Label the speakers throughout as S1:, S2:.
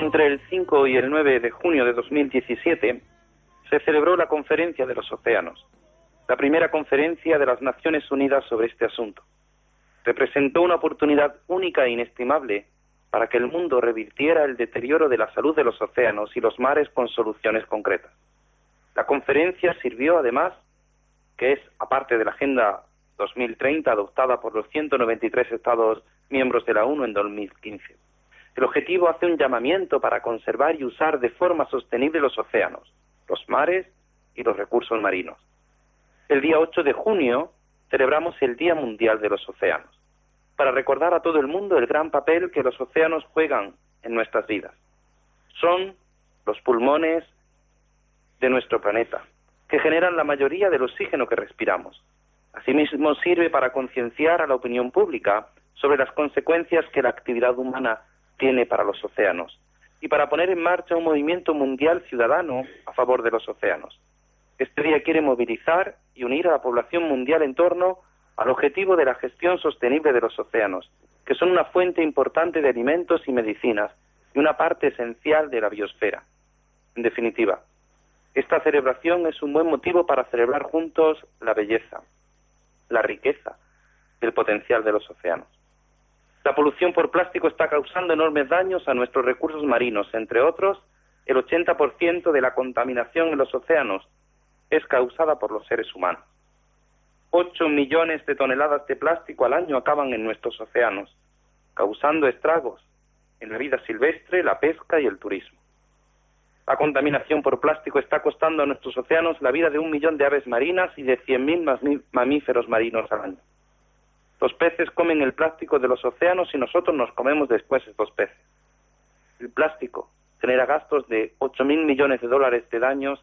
S1: Entre el 5 y el 9 de junio de 2017 se celebró la Conferencia de los Océanos, la primera conferencia de las Naciones Unidas sobre este asunto. Representó una oportunidad única e inestimable para que el mundo revirtiera el deterioro de la salud de los océanos y los mares con soluciones concretas. La conferencia sirvió además, que es aparte de la Agenda 2030 adoptada por los 193 Estados miembros de la ONU en 2015. El objetivo hace un llamamiento para conservar y usar de forma sostenible los océanos, los mares y los recursos marinos. El día 8 de junio celebramos el Día Mundial de los Océanos, para recordar a todo el mundo el gran papel que los océanos juegan en nuestras vidas. Son los pulmones de nuestro planeta, que generan la mayoría del oxígeno que respiramos. Asimismo, sirve para concienciar a la opinión pública sobre las consecuencias que la actividad humana tiene para los océanos y para poner en marcha un movimiento mundial ciudadano a favor de los océanos. Este día quiere movilizar y unir a la población mundial en torno al objetivo de la gestión sostenible de los océanos, que son una fuente importante de alimentos y medicinas y una parte esencial de la biosfera. En definitiva, esta celebración es un buen motivo para celebrar juntos la belleza, la riqueza y el potencial de los océanos. La polución por plástico está causando enormes daños a nuestros recursos marinos, entre otros, el 80% de la contaminación en los océanos es causada por los seres humanos. 8 millones de toneladas de plástico al año acaban en nuestros océanos, causando estragos en la vida silvestre, la pesca y el turismo. La contaminación por plástico está costando a nuestros océanos la vida de un millón de aves marinas y de 100.000 mamíferos marinos al año. Los peces comen el plástico de los océanos y nosotros nos comemos después estos peces. El plástico genera gastos de 8.000 millones de dólares de daños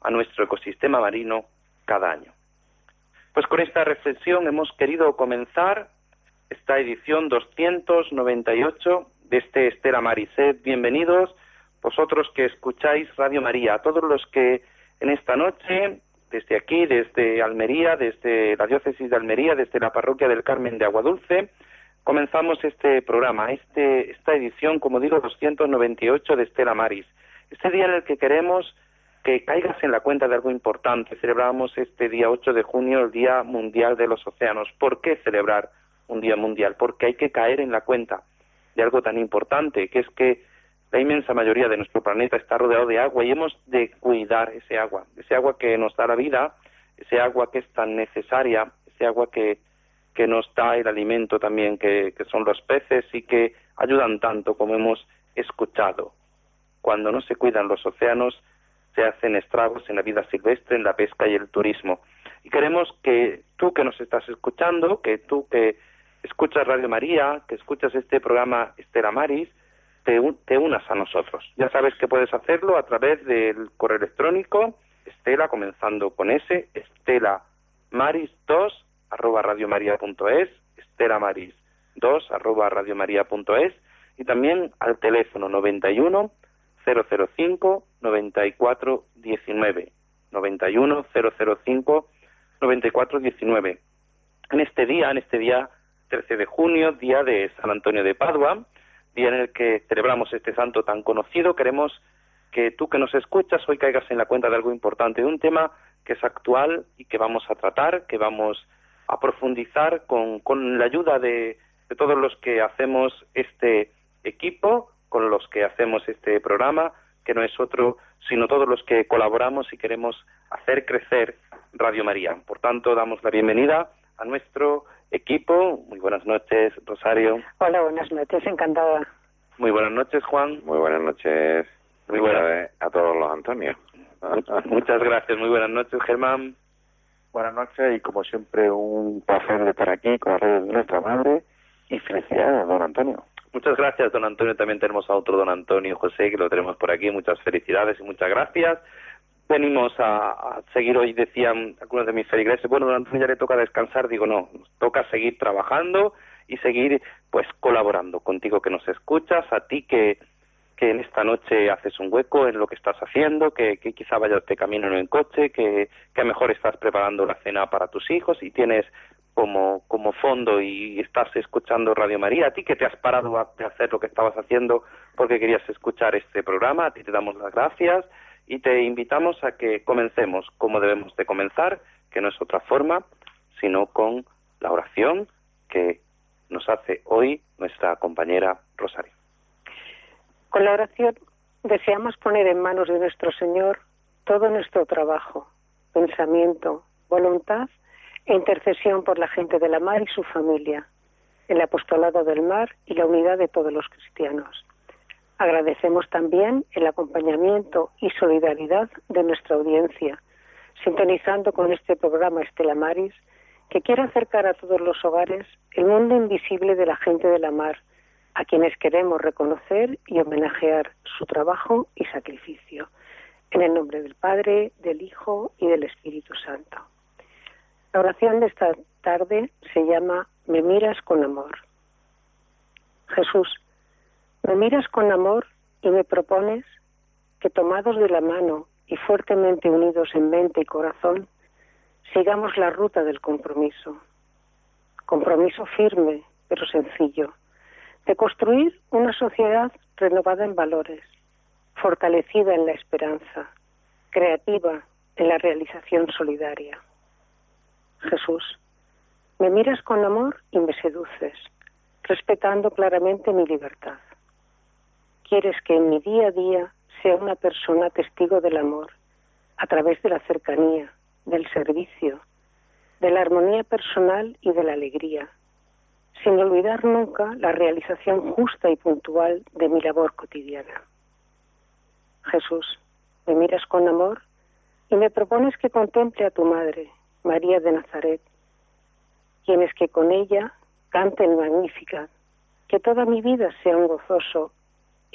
S1: a nuestro ecosistema marino cada año. Pues con esta reflexión hemos querido comenzar esta edición 298 de este Estela Marised. Bienvenidos vosotros que escucháis Radio María, a todos los que en esta noche, desde aquí, desde Almería, desde la diócesis de Almería, desde la parroquia del Carmen de Aguadulce, comenzamos este programa, este, esta edición, como digo, 298 de Estela Maris. Este día en el que queremos que caigas en la cuenta de algo importante. Celebramos este día 8 de junio el Día Mundial de los Océanos. ¿Por qué celebrar un Día Mundial? Porque hay que caer en la cuenta de algo tan importante, que es que la inmensa mayoría de nuestro planeta está rodeado de agua y hemos de cuidar ese agua, ese agua que nos da la vida, ese agua que es tan necesaria, ese agua que, que nos da el alimento también, que, que son los peces y que ayudan tanto como hemos escuchado. Cuando no se cuidan los océanos, se hacen estragos en la vida silvestre, en la pesca y el turismo. Y queremos que tú que nos estás escuchando, que tú que escuchas Radio María, que escuchas este programa Estela Maris, te, te unas a nosotros. Ya sabes que puedes hacerlo a través del correo electrónico estela, comenzando con S, estela maris 2 arroba radiomaria.es, estela maris 2 arroba radiomaria.es y también al teléfono 91 005 94 19 91 005 94 19 en este día en este día 13 de junio día de San Antonio de Padua día en el que celebramos este santo tan conocido queremos que tú que nos escuchas hoy caigas en la cuenta de algo importante de un tema que es actual y que vamos a tratar que vamos a profundizar con, con la ayuda de, de todos los que hacemos este equipo con los que hacemos este programa, que no es otro sino todos los que colaboramos y queremos hacer crecer Radio María. Por tanto, damos la bienvenida a nuestro equipo. Muy buenas noches, Rosario.
S2: Hola, buenas noches, encantada.
S1: Muy buenas noches, Juan.
S3: Muy buenas noches. Muy buenas a todos los Antonio.
S1: Muchas gracias, muy buenas noches, Germán.
S4: Buenas noches y como siempre un placer de estar aquí con la red de nuestra madre y felicidades, don Antonio.
S1: Muchas gracias, don Antonio. También tenemos a otro don Antonio José, que lo tenemos por aquí. Muchas felicidades y muchas gracias. Venimos a, seguir hoy, decían algunos de mis feligreses, bueno, Antonio ya le toca descansar. Digo, no, toca seguir trabajando y seguir pues colaborando contigo que nos escuchas, a ti que, que en esta noche haces un hueco en lo que estás haciendo, que, que quizá vayas de camino en coche, que, que a mejor estás preparando la cena para tus hijos y tienes como, como fondo y estás escuchando Radio María, a ti que te has parado a hacer lo que estabas haciendo porque querías escuchar este programa, a ti te damos las gracias y te invitamos a que comencemos como debemos de comenzar, que no es otra forma, sino con la oración que nos hace hoy nuestra compañera Rosario.
S2: Con la oración deseamos poner en manos de nuestro Señor todo nuestro trabajo, pensamiento, voluntad e intercesión por la gente de la mar y su familia, el apostolado del mar y la unidad de todos los cristianos. Agradecemos también el acompañamiento y solidaridad de nuestra audiencia, sintonizando con este programa Estela Maris, que quiere acercar a todos los hogares el mundo invisible de la gente de la mar, a quienes queremos reconocer y homenajear su trabajo y sacrificio. En el nombre del Padre, del Hijo y del Espíritu Santo. La oración de esta tarde se llama Me miras con amor. Jesús, me miras con amor y me propones que tomados de la mano y fuertemente unidos en mente y corazón, sigamos la ruta del compromiso. Compromiso firme, pero sencillo, de construir una sociedad renovada en valores, fortalecida en la esperanza, creativa en la realización solidaria. Jesús, me miras con amor y me seduces, respetando claramente mi libertad. Quieres que en mi día a día sea una persona testigo del amor, a través de la cercanía, del servicio, de la armonía personal y de la alegría, sin olvidar nunca la realización justa y puntual de mi labor cotidiana. Jesús, me miras con amor y me propones que contemple a tu madre, María de Nazaret, quienes que con ella canten magnífica, que toda mi vida sea un gozoso,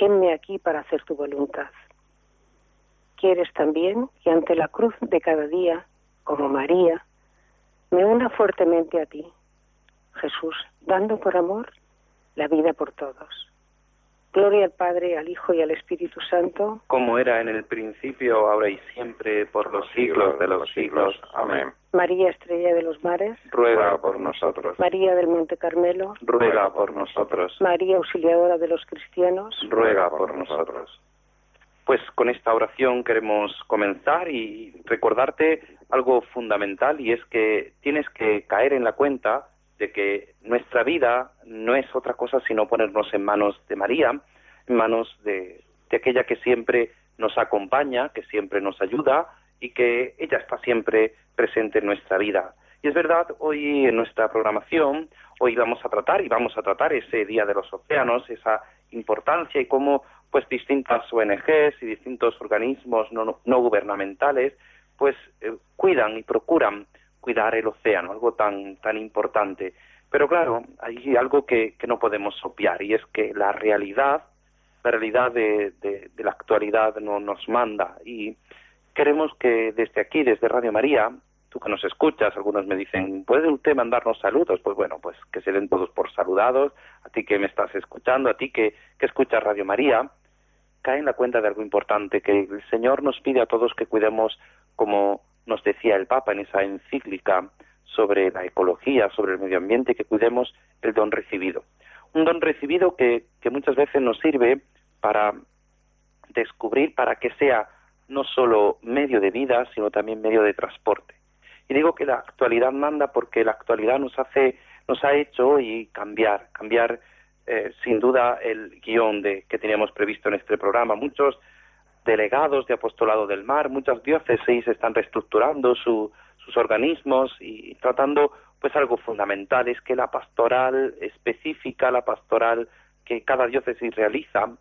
S2: henme aquí para hacer tu voluntad. Quieres también que ante la cruz de cada día, como María, me una fuertemente a ti, Jesús, dando por amor la vida por todos. Gloria al Padre, al Hijo y al Espíritu Santo.
S1: Como era en el principio, ahora y siempre, por los siglos de los siglos. Amén.
S2: María Estrella de los Mares.
S1: Ruega por nosotros.
S2: María del Monte Carmelo.
S1: Ruega por nosotros.
S2: María Auxiliadora de los Cristianos.
S1: Ruega por nosotros. Pues con esta oración queremos comenzar y recordarte algo fundamental y es que tienes que caer en la cuenta de que nuestra vida no es otra cosa sino ponernos en manos de María, en manos de, aquella que siempre nos acompaña, que siempre nos ayuda y que ella está siempre presente en nuestra vida. Y es verdad, hoy en nuestra programación, hoy vamos a tratar y vamos a tratar ese Día de los Océanos, esa importancia y cómo pues distintas ONGs y distintos organismos no, gubernamentales pues eh, cuidan y procuran cuidar el océano, algo tan, tan importante. Pero claro, hay algo que, que no podemos obviar y es que la realidad, la realidad de, de, la actualidad no nos manda y queremos que desde aquí, desde Radio María, tú que nos escuchas, algunos me dicen, ¿puede usted mandarnos saludos? Pues bueno, pues que se den todos por saludados, a ti que me estás escuchando, a ti que, que escuchas Radio María, cae en la cuenta de algo importante, que el Señor nos pide a todos que cuidemos como nos decía el Papa en esa encíclica sobre la ecología, sobre el medio ambiente, que cuidemos el don recibido. Un don recibido que, que muchas veces nos sirve para descubrir, para que sea no solo medio de vida, sino también medio de transporte. Y digo que la actualidad manda porque la actualidad nos hace, nos ha hecho hoy cambiar, cambiar eh, sin duda el guion de, que teníamos previsto en este programa. Muchos delegados de apostolado del mar, muchas diócesis están reestructurando sus organismos y tratando pues algo fundamental es que la pastoral específica, la pastoral que cada diócesis realiza,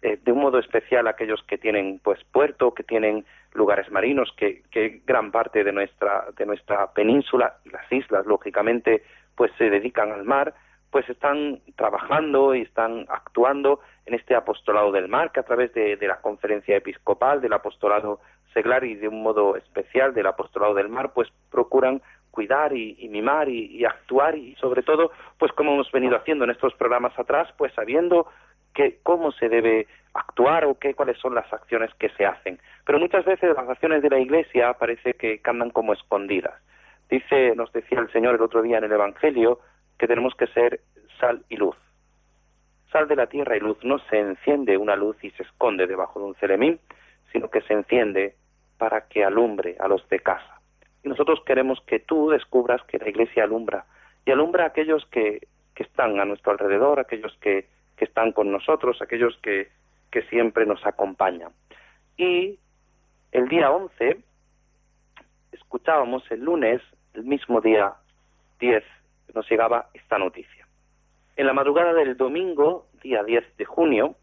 S1: eh, de un modo especial aquellos que tienen pues puerto, que tienen lugares marinos, que, que gran parte de nuestra de nuestra península y las islas lógicamente pues se dedican al mar, pues están trabajando y están actuando en este apostolado del mar, que a través de, la conferencia episcopal, del apostolado seglar y de un modo especial del apostolado del mar, pues procuran cuidar y, mimar y, actuar y sobre todo, pues como hemos venido haciendo en estos programas atrás, pues sabiendo que cómo se debe actuar o qué cuáles son las acciones que se hacen. Pero muchas veces las acciones de la Iglesia parece que andan como escondidas. Dice, nos decía el Señor el otro día en el Evangelio, que tenemos que ser sal y luz. Sal de la tierra y luz no se enciende una luz y se esconde debajo de un celemín, sino que se enciende para que alumbre a los de casa. Y nosotros queremos que tú descubras que la iglesia alumbra y alumbra a aquellos que, que están a nuestro alrededor, aquellos que, que están con nosotros, aquellos que, que siempre nos acompañan. Y el día 11 escuchábamos el lunes, el mismo día 10 nos llegaba esta noticia. En la madrugada del domingo, día 10 de junio,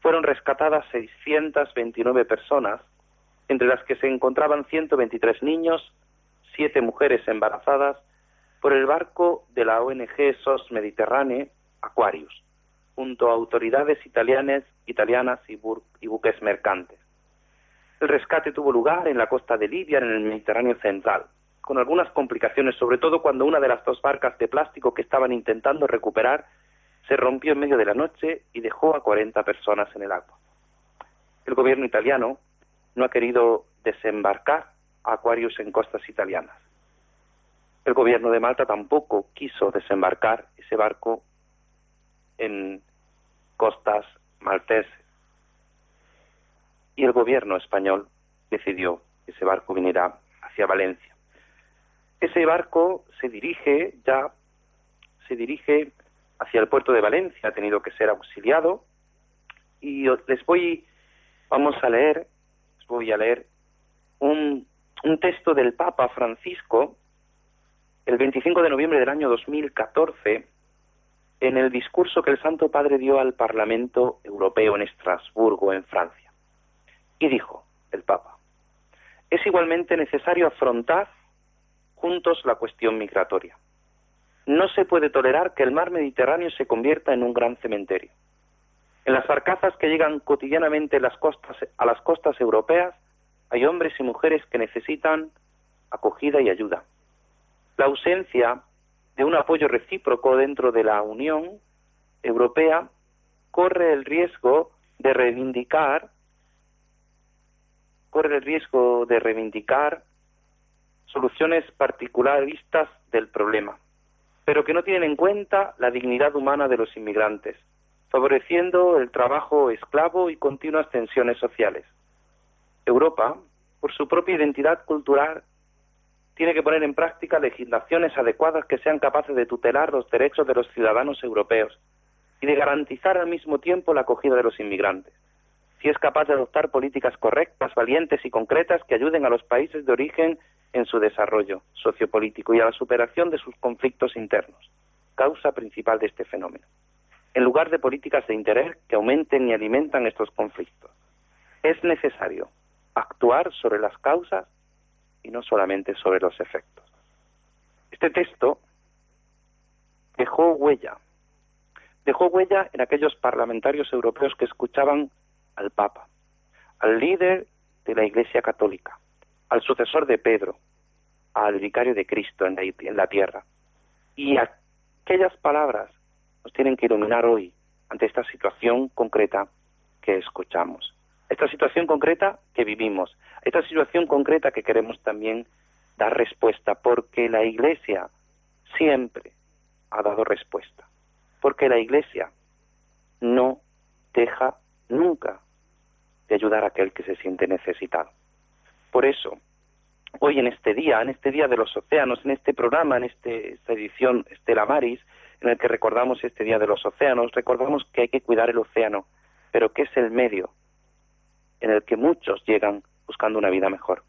S1: fueron rescatadas 629 personas, entre las que se encontraban 123 niños, siete mujeres embarazadas, por el barco de la ONG SOS Mediterráneo Aquarius, junto a autoridades italianas, italianas y, y buques mercantes. El rescate tuvo lugar en la costa de Libia, en el Mediterráneo central con algunas complicaciones, sobre todo cuando una de las dos barcas de plástico que estaban intentando recuperar se rompió en medio de la noche y dejó a 40 personas en el agua. El gobierno italiano no ha querido desembarcar a Aquarius en costas italianas. El gobierno de Malta tampoco quiso desembarcar ese barco en costas malteses. Y el gobierno español decidió que ese barco viniera hacia Valencia. Ese barco se dirige ya, se dirige hacia el puerto de Valencia, ha tenido que ser auxiliado y les voy, vamos a leer, voy a leer un, un texto del Papa Francisco el 25 de noviembre del año 2014 en el discurso que el Santo Padre dio al Parlamento Europeo en Estrasburgo, en Francia. Y dijo el Papa, es igualmente necesario afrontar juntos la cuestión migratoria. No se puede tolerar que el mar Mediterráneo se convierta en un gran cementerio. En las barcazas que llegan cotidianamente las costas, a las costas europeas hay hombres y mujeres que necesitan acogida y ayuda. La ausencia de un apoyo recíproco dentro de la Unión Europea corre el riesgo de reivindicar corre el riesgo de reivindicar soluciones particularistas del problema, pero que no tienen en cuenta la dignidad humana de los inmigrantes, favoreciendo el trabajo esclavo y continuas tensiones sociales. Europa, por su propia identidad cultural, tiene que poner en práctica legislaciones adecuadas que sean capaces de tutelar los derechos de los ciudadanos europeos y de garantizar al mismo tiempo la acogida de los inmigrantes. Si es capaz de adoptar políticas correctas, valientes y concretas que ayuden a los países de origen en su desarrollo sociopolítico y a la superación de sus conflictos internos, causa principal de este fenómeno, en lugar de políticas de interés que aumenten y alimentan estos conflictos. Es necesario actuar sobre las causas y no solamente sobre los efectos. Este texto dejó huella, dejó huella en aquellos parlamentarios europeos que escuchaban al Papa, al líder de la Iglesia Católica, al sucesor de Pedro, al vicario de Cristo en la, tierra. Y aquellas palabras nos tienen que iluminar hoy ante esta situación concreta que escuchamos, esta situación concreta que vivimos, esta situación concreta que queremos también dar respuesta, porque la Iglesia siempre ha dado respuesta, porque la Iglesia no deja nunca de ayudar a aquel que se siente necesitado. Por eso, hoy en este día, en este día de los océanos, en este programa, en este, esta edición Estela Maris, en el que recordamos este Día de los Océanos, recordamos que hay que cuidar el océano, pero que es el medio en el que muchos llegan buscando una vida mejor.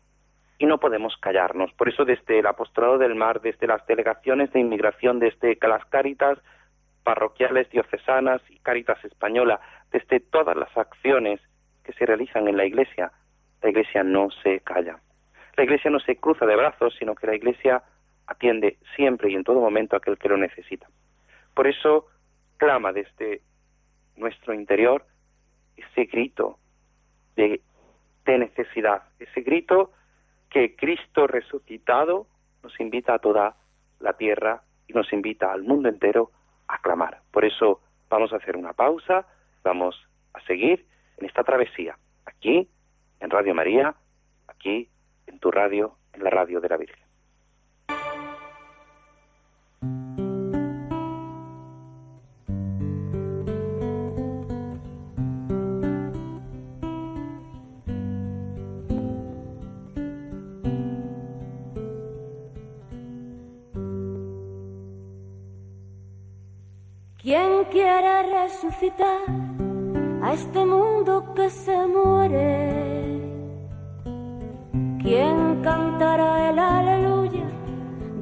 S1: Y no podemos callarnos. Por eso desde el Apostolado del Mar, desde las delegaciones de inmigración, desde las cáritas parroquiales diocesanas y cáritas española, desde todas las acciones que se realizan en la Iglesia, la Iglesia no se calla. La Iglesia no se cruza de brazos, sino que la Iglesia atiende siempre y en todo momento a aquel que lo necesita. Por eso clama desde nuestro interior ese grito de, necesidad, ese grito que Cristo resucitado nos invita a toda la tierra y nos invita al mundo entero a clamar. Por eso vamos a hacer una pausa, vamos a seguir en esta travesía, aquí en Radio María, aquí en tu radio, en la radio de la Virgen.
S5: ¿Quién quiere resucitar a este mundo que se muere? ¿Quién cantará el aleluya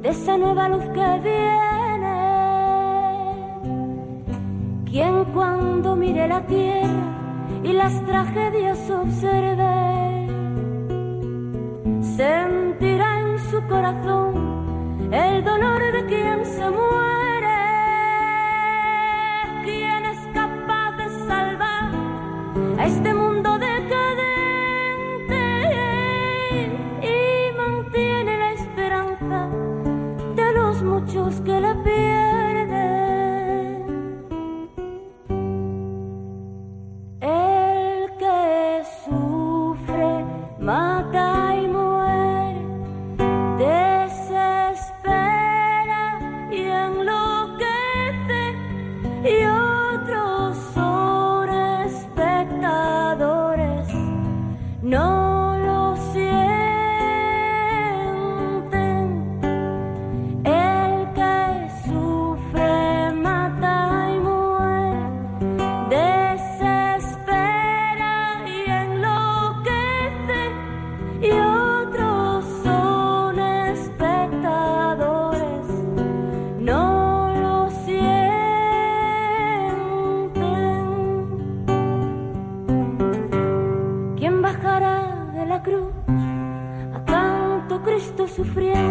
S5: de esa nueva luz que viene? ¿Quién cuando mire la tierra y las tragedias observe sentirá en su corazón el dolor de quien se muere? A tanto Cristo sufriente?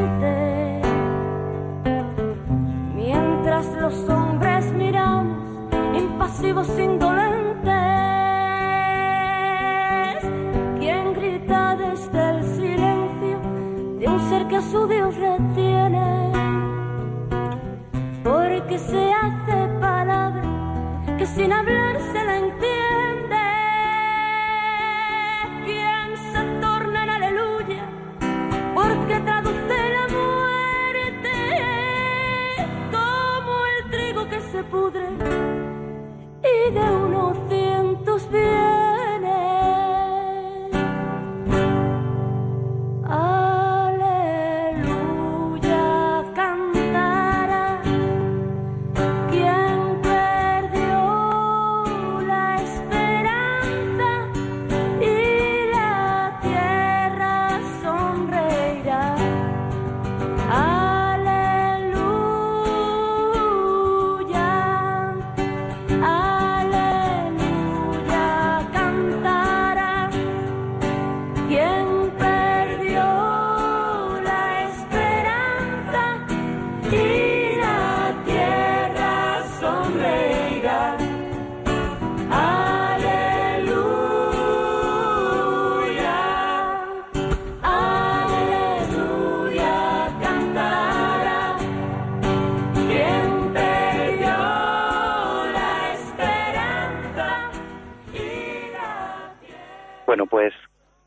S1: Bueno, pues,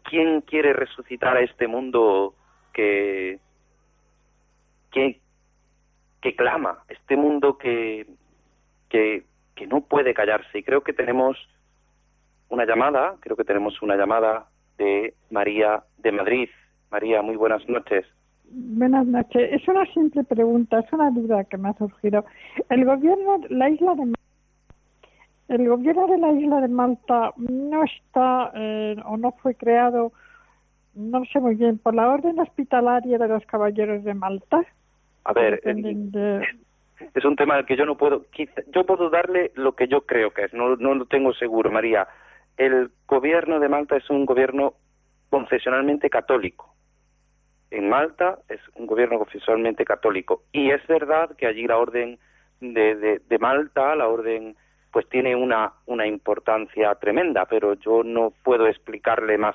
S1: ¿quién quiere resucitar a este mundo que, que, clama, este mundo que, que, que no puede callarse? Y creo que tenemos una llamada, creo que tenemos una llamada de María de Madrid. María, muy buenas noches.
S6: buenas noches. Es una simple pregunta, es una duda que me ha surgido. El gobierno, la isla de el gobierno de la isla de Malta no está eh, o no fue creado, no sé muy bien, por la orden hospitalaria de los caballeros de Malta.
S1: A ver, es un tema al que yo no puedo, yo puedo darle lo que yo creo que es, no, no lo tengo seguro, María. El gobierno de Malta es un gobierno confesionalmente católico. En Malta es un gobierno confesionalmente católico. Y es verdad que allí la orden de, de, Malta, la orden pues tiene una, una importancia tremenda, pero yo no puedo explicarle más.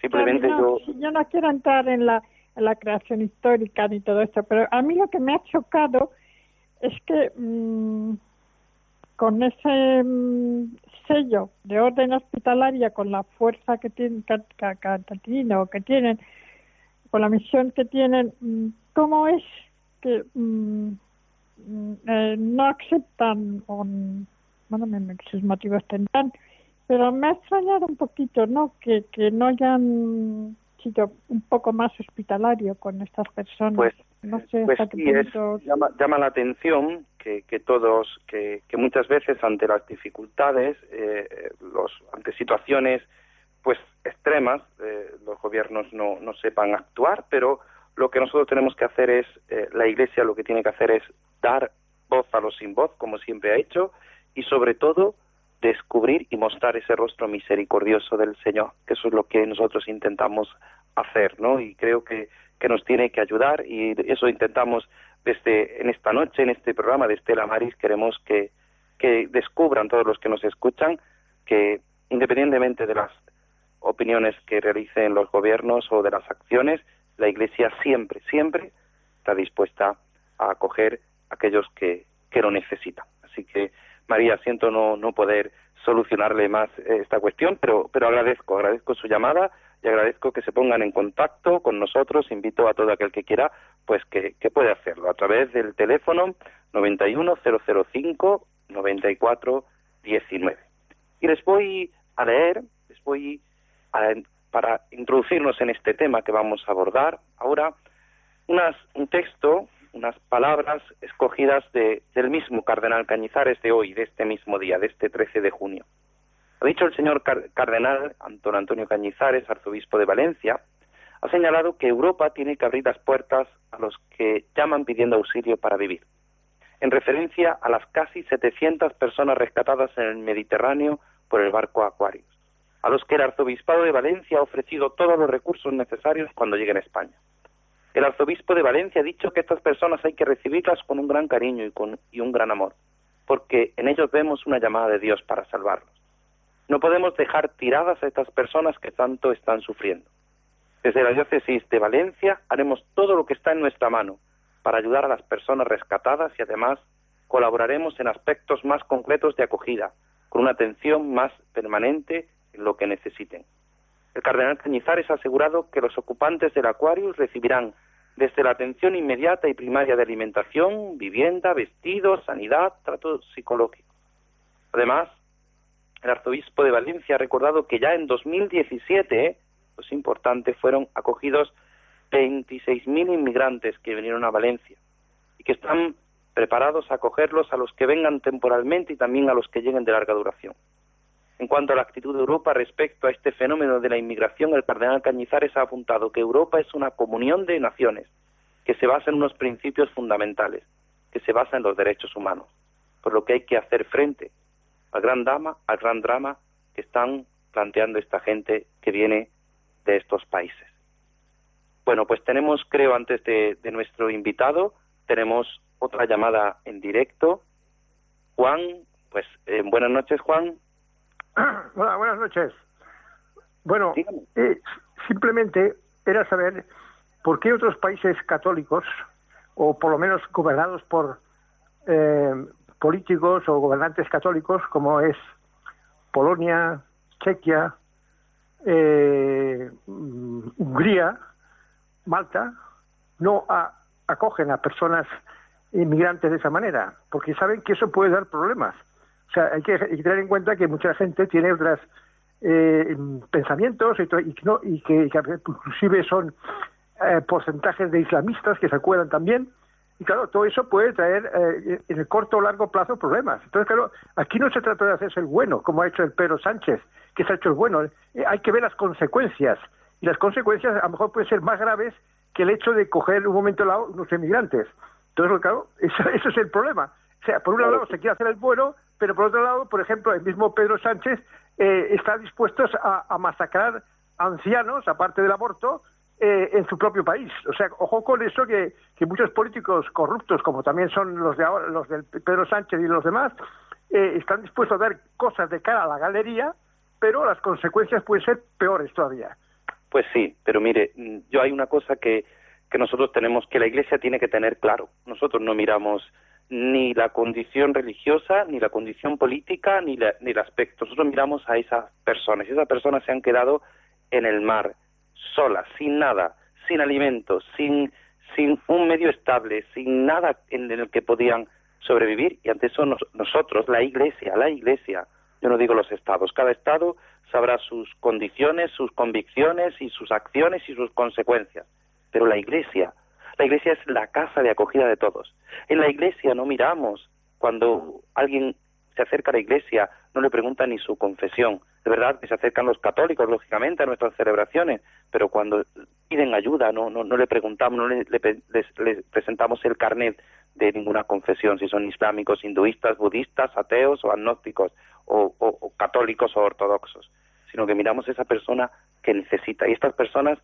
S1: Simplemente yo...
S6: Yo no quiero entrar en la, en la creación histórica ni todo esto, pero a mí lo que me ha chocado es que mm, con ese mm, sello de orden hospitalaria, con la fuerza que tienen, o que tienen, con la misión que tienen, mm, ¿cómo es que eh, no aceptan, o, bueno, sus motivos tendrán, pero me ha extrañado un poquito, ¿no? Que, que no hayan sido un poco más hospitalario con estas personas.
S1: Pues no sé pues llama, la atención que, que todos, que, que, muchas veces ante las dificultades, eh, los, ante situaciones pues extremas, eh, los gobiernos no, no sepan actuar, pero lo que nosotros tenemos que hacer es, eh, la Iglesia lo que tiene que hacer es dar voz a los sin voz, como siempre ha hecho, y sobre todo descubrir y mostrar ese rostro misericordioso del Señor, que eso es lo que nosotros intentamos hacer, ¿no? Y creo que que nos tiene que ayudar y eso intentamos desde en esta noche, en este programa de Estela Maris, queremos que, que descubran todos los que nos escuchan que independientemente de las opiniones que realicen los gobiernos o de las acciones, la Iglesia siempre, siempre está dispuesta a acoger a aquellos que, que lo necesitan. Así que, María, siento no, no poder solucionarle más eh, esta cuestión, pero, pero agradezco, agradezco su llamada y agradezco que se pongan en contacto con nosotros. Invito a todo aquel que quiera, pues que, puede hacerlo a través del teléfono 91005 9419. Y les voy a leer, les voy a, para introducirnos en este tema que vamos a abordar ahora, unas, un texto, unas palabras escogidas de, del mismo cardenal Cañizares de hoy, de este mismo día, de este 13 de junio. Ha dicho el señor cardenal Antón Antonio Cañizares, arzobispo de Valencia, ha señalado que Europa tiene que abrir las puertas a los que llaman pidiendo auxilio para vivir, en referencia a las casi 700 personas rescatadas en el Mediterráneo por el barco Aquarius, a los que el arzobispado de Valencia ha ofrecido todos los recursos necesarios cuando lleguen a España. El arzobispo de Valencia ha dicho que estas personas hay que recibirlas con un gran cariño y, con, y un gran amor, porque en ellos vemos una llamada de Dios para salvarlos. No podemos dejar tiradas a estas personas que tanto están sufriendo. Desde la diócesis de Valencia haremos todo lo que está en nuestra mano para ayudar a las personas rescatadas y además colaboraremos en aspectos más concretos de acogida, con una atención más permanente en lo que necesiten. El cardenal Cañizares ha asegurado que los ocupantes del Aquarius recibirán desde la atención inmediata y primaria de alimentación, vivienda, vestidos, sanidad, trato psicológico. Además, el arzobispo de Valencia ha recordado que ya en 2017, es pues importante, fueron acogidos 26.000 inmigrantes que vinieron a Valencia y que están preparados a acogerlos a los que vengan temporalmente y también a los que lleguen de larga duración. En cuanto a la actitud de Europa respecto a este fenómeno de la inmigración, el cardenal Cañizares ha apuntado que Europa es una comunión de naciones que se basa en unos principios fundamentales, que se basa en los derechos humanos, por lo que hay que hacer frente al gran drama, al gran drama que están planteando esta gente que viene de estos países. Bueno, pues tenemos, creo, antes de, nuestro invitado, tenemos otra llamada en directo. Juan, pues eh, buenas noches, Juan.
S7: Hola, buenas noches. Bueno, eh, simplemente era saber por qué otros países católicos, o por lo menos gobernados por eh, políticos o gobernantes católicos como es Polonia, Chequia, eh, Hungría, Malta, no acogen a personas inmigrantes de esa manera, porque saben que eso puede dar problemas. O sea, hay que, tener en cuenta que mucha gente tiene otros eh, pensamientos y, que, inclusive son eh, porcentajes de islamistas que se acuerdan también. Y claro, todo eso puede traer eh, en el corto o largo plazo problemas. Entonces, claro, aquí no se trata de hacerse el bueno, como ha hecho el Pedro Sánchez, que se ha hecho el bueno. hay que ver las consecuencias. Y las consecuencias a lo mejor pueden ser más graves que el hecho de coger un momento lado unos emigrantes. Entonces, claro, eso, es el problema. O sea, por un lado se quiere hacer el bueno, pero por otro lado, por ejemplo, el mismo Pedro Sánchez eh, está dispuesto a, masacrar ancianos, aparte del aborto, eh, en su propio país. O sea, ojo con eso que, muchos políticos corruptos, como también son los de los del Pedro Sánchez y los demás, eh, están dispuestos a dar cosas de cara a la galería, pero las consecuencias pueden ser peores todavía.
S1: Pues sí, pero mire, yo hay una cosa que, que nosotros tenemos, que la Iglesia tiene que tener claro. Nosotros no miramos ni la condición religiosa, ni la condición política, ni, ni el aspecto. Nosotros miramos a esas personas y esas personas se han quedado en el mar, solas, sin nada, sin alimentos, sin, sin un medio estable, sin nada en el que podían sobrevivir y ante eso nosotros, la Iglesia, la Iglesia, yo no digo los estados, cada estado sabrá sus condiciones, sus convicciones y sus acciones y sus consecuencias, pero la Iglesia, la iglesia es la casa de acogida de todos. En la iglesia no miramos cuando alguien se acerca a la iglesia, no le pregunta ni su confesión. De verdad que se acercan los católicos, lógicamente, a nuestras celebraciones, pero cuando piden ayuda no, no, no le preguntamos, no le, les, presentamos el carnet de ninguna confesión, si son islámicos, hinduistas, budistas, ateos o agnósticos, o, o católicos o ortodoxos, sino que miramos a esa persona que necesita. Y estas personas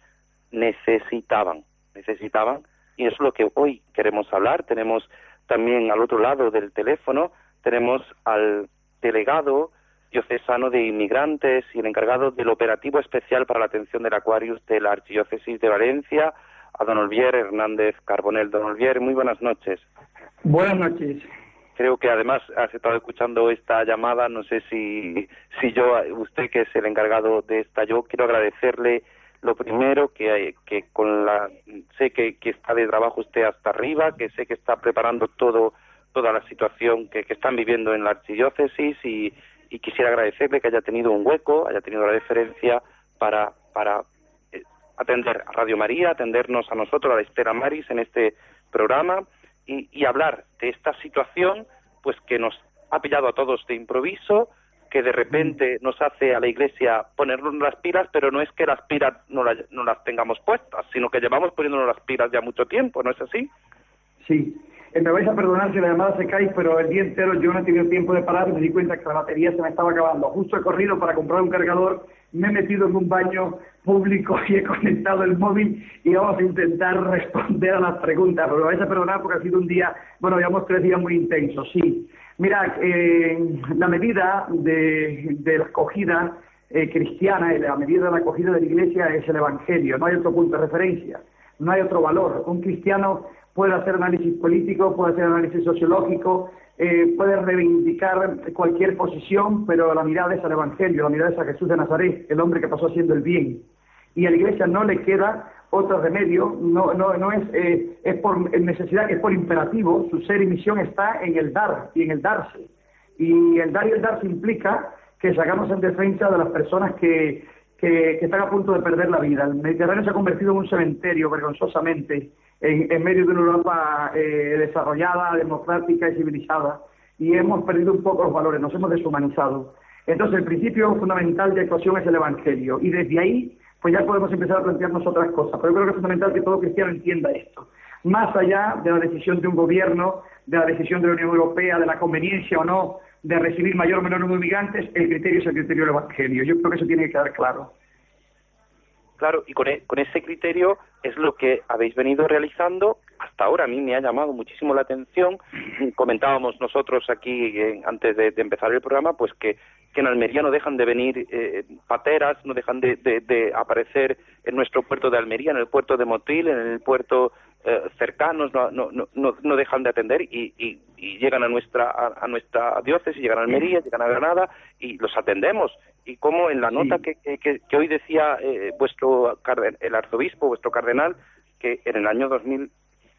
S1: necesitaban, necesitaban y es lo que hoy queremos hablar. Tenemos también al otro lado del teléfono, tenemos al delegado diocesano de inmigrantes y el encargado del operativo especial para la atención del Aquarius de la Archidiócesis de Valencia, a don Olvier Hernández Carbonel. Don Olvier, muy buenas noches.
S8: Buenas noches.
S1: Creo que además has estado escuchando esta llamada, no sé si, si yo, usted que es el encargado de esta, yo quiero agradecerle lo primero que, que con la sé que, que, está de trabajo usted hasta arriba, que sé que está preparando todo toda la situación que, están viviendo en la archidiócesis y, y, quisiera agradecerle que haya tenido un hueco, haya tenido la deferencia para para eh, atender a Radio María, atendernos a nosotros, a la Estera Maris en este programa y, y hablar de esta situación pues que nos ha pillado a todos de improviso que de repente nos hace a la Iglesia ponernos las pilas, pero no es que las pilas no, no las tengamos puestas, sino que llevamos poniéndonos las pilas ya mucho tiempo, ¿no es así?
S8: Sí. Eh, me vais a perdonar si la llamada se cae, pero el día entero yo no he tenido tiempo de parar y me di cuenta que la batería se me estaba acabando. Justo he corrido para comprar un cargador, me he metido en un baño público y he conectado el móvil y vamos a intentar responder a las preguntas. Pero me vais a perdonar porque ha sido un día, bueno, llevamos tres días muy intensos, sí. Mira, eh, la medida de, la acogida eh, cristiana y la medida de la acogida de la Iglesia es el Evangelio, no hay otro punto de referencia, no hay otro valor. Un cristiano puede hacer análisis político, puede hacer análisis sociológico, eh, puede reivindicar cualquier posición, pero la mirada es al Evangelio, la mirada es a Jesús de Nazaret, el hombre que pasó haciendo el bien. Y a la Iglesia no le queda otro remedio, no, no, no es, eh, es por necesidad, es por imperativo, su ser y misión está en el dar y en el darse. Y el dar y el darse implica que sacamos en defensa de las personas que, que, están a punto de perder la vida. El Mediterráneo se ha convertido en un cementerio, vergonzosamente, en, medio de una Europa eh, desarrollada, democrática y civilizada, y hemos perdido un poco los valores, nos hemos deshumanizado. Entonces, el principio fundamental de actuación es el Evangelio, y desde ahí pues ya podemos empezar a plantearnos otras cosas. Pero yo creo que es fundamental que todo cristiano entienda esto. Más allá de la decisión de un gobierno, de la decisión de la Unión Europea, de la conveniencia o no de recibir mayor o menor número de migrantes, el criterio es el criterio del Evangelio. Yo creo que eso tiene que quedar claro.
S1: Claro, y con, e, con ese criterio es lo que habéis venido realizando hasta ahora. A mí me ha llamado muchísimo la atención. Comentábamos nosotros aquí, eh, antes de, empezar el programa, pues que, que en Almería no dejan de venir eh, pateras, no dejan de, de, aparecer en nuestro puerto de Almería, en el puerto de Motril, en el puerto eh, cercanos, no, no, no, no, dejan de atender y, y, llegan a nuestra, a, nuestra diócesis, llegan a Almería, llegan a Granada y los atendemos y como en la nota que, que, hoy decía eh, vuestro el arzobispo, vuestro cardenal, que en el año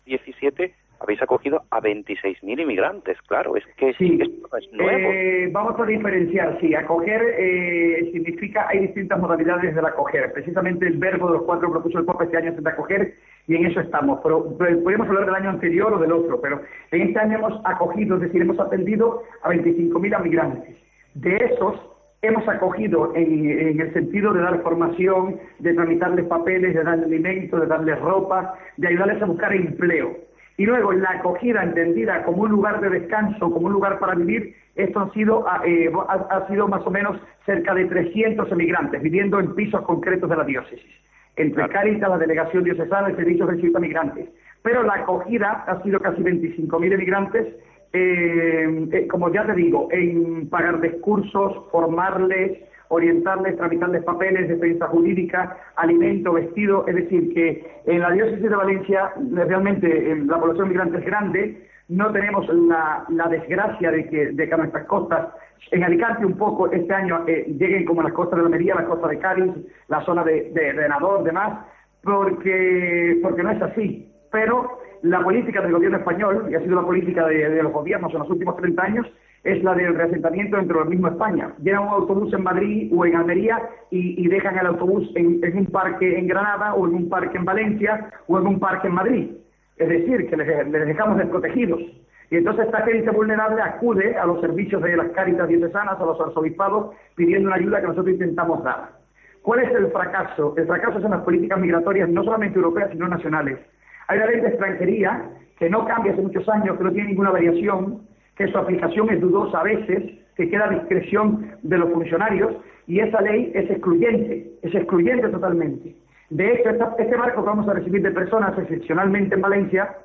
S1: 2017 habéis acogido a 26.000 inmigrantes, claro, es que
S8: sí.
S1: esto es nuevo.
S8: Eh, vamos a diferenciar, sí, acoger eh, significa, hay distintas modalidades de acoger, precisamente el verbo de los cuatro propuso el Papa este año es de acoger y en eso estamos, pero, pero podemos hablar del año anterior o del otro, pero en este año hemos acogido, es decir, hemos atendido a 25.000 migrantes. De esos, hemos acogido en, en, el sentido de dar formación, de tramitarles papeles, de darles alimentos, de darles ropa, de ayudarles a buscar empleo. Y luego la acogida entendida como un lugar de descanso, como un lugar para vivir, esto ha sido, eh, ha, ha sido más o menos cerca de 300 emigrantes viviendo en pisos concretos de la diócesis. Entre Cáritas, la Delegación Diocesana, el Servicio de Servicio a Migrantes. Pero la acogida ha sido casi 25.000 emigrantes eh, eh, como ya te digo, en pagar discursos, formarles, orientarles, tramitarles papeles, defensa jurídica, alimento, vestido, es decir, que en la diócesis de Valencia realmente la población migrante es grande, no tenemos la, desgracia de que, de que a nuestras costas, en Alicante un poco este año eh, lleguen como las costas de Almería, las costas de Cádiz, la zona de, de, de demás, porque, porque no es así. Pero la política del gobierno español, y ha sido la política de, de, los gobiernos en los últimos 30 años, es la del reasentamiento dentro del mismo España. Llegan un autobús en Madrid o en Almería y, y dejan el autobús en, en, un parque en Granada o en un parque en Valencia o en un parque en Madrid. Es decir, que les, les dejamos desprotegidos. Y entonces esta gente vulnerable acude a los servicios de las cáritas diocesanas, a los arzobispados, pidiendo una ayuda que nosotros intentamos dar. ¿Cuál es el fracaso? El fracaso son las políticas migratorias, no solamente europeas, sino nacionales. Hay una ley de extranjería que no cambia hace muchos años, que no tiene ninguna variación, que su aplicación es dudosa a veces, que queda a discreción de los funcionarios, y esa ley es excluyente, es excluyente totalmente. De hecho, esta, este barco que vamos a recibir de personas excepcionalmente en Valencia,